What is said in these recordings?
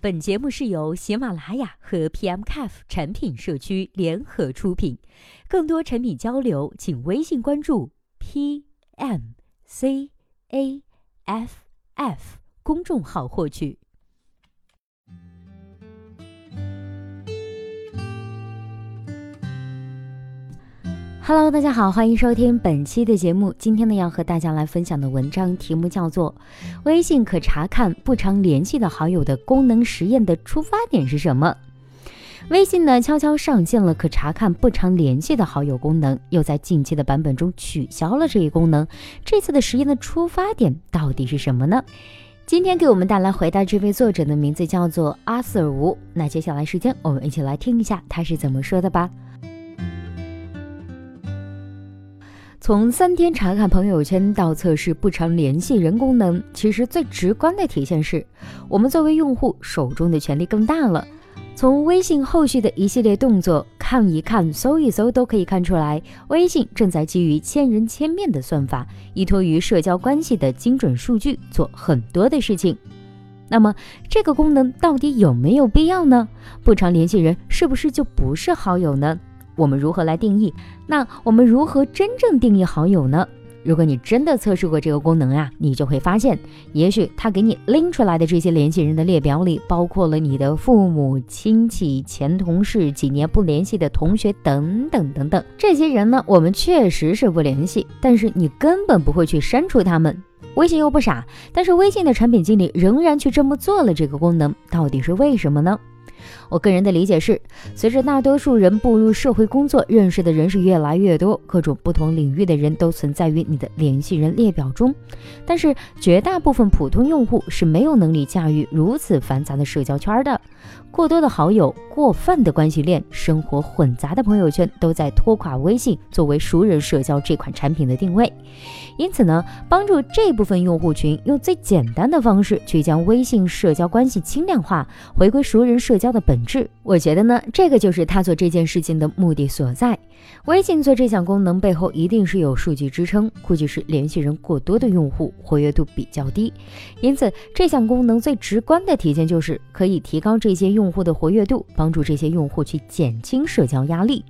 本节目是由喜马拉雅和 PMCAF 产品社区联合出品，更多产品交流，请微信关注 PMCAF 公众号获取。Hello，大家好，欢迎收听本期的节目。今天呢，要和大家来分享的文章题目叫做《微信可查看不常联系的好友的功能实验的出发点是什么》。微信呢，悄悄上线了可查看不常联系的好友功能，又在近期的版本中取消了这一功能。这次的实验的出发点到底是什么呢？今天给我们带来回答这位作者的名字叫做阿瑟尔吴。那接下来时间，我们一起来听一下他是怎么说的吧。从三天查看朋友圈到测试不常联系人功能，其实最直观的体现是我们作为用户手中的权力更大了。从微信后续的一系列动作看一看、搜一搜，都可以看出来，微信正在基于千人千面的算法，依托于社交关系的精准数据做很多的事情。那么，这个功能到底有没有必要呢？不常联系人是不是就不是好友呢？我们如何来定义？那我们如何真正定义好友呢？如果你真的测试过这个功能啊，你就会发现，也许他给你拎出来的这些联系人的列表里，包括了你的父母亲戚、前同事、几年不联系的同学等等等等。这些人呢，我们确实是不联系，但是你根本不会去删除他们。微信又不傻，但是微信的产品经理仍然去这么做了这个功能，到底是为什么呢？我个人的理解是，随着大多数人步入社会工作，认识的人是越来越多，各种不同领域的人都存在于你的联系人列表中。但是，绝大部分普通用户是没有能力驾驭如此繁杂的社交圈的。过多的好友、过泛的关系链、生活混杂的朋友圈，都在拖垮微信作为熟人社交这款产品的定位。因此呢，帮助这部分用户群用最简单的方式去将微信社交关系轻量化，回归熟人社交的本质。我觉得呢，这个就是他做这件事情的目的所在。微信做这项功能背后一定是有数据支撑，估计是联系人过多的用户活跃度比较低，因此这项功能最直观的体现就是可以提高这些用户的活跃度，帮助这些用户去减轻社交压力。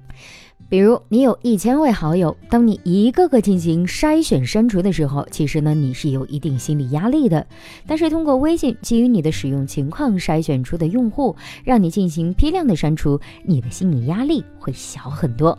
比如你有一千位好友，当你一个个进行筛选删除的时候，其实呢你是有一定心理压力的。但是通过微信基于你的使用情况筛选出的用户，让你进行批量的删除，你的心理压力会小很多。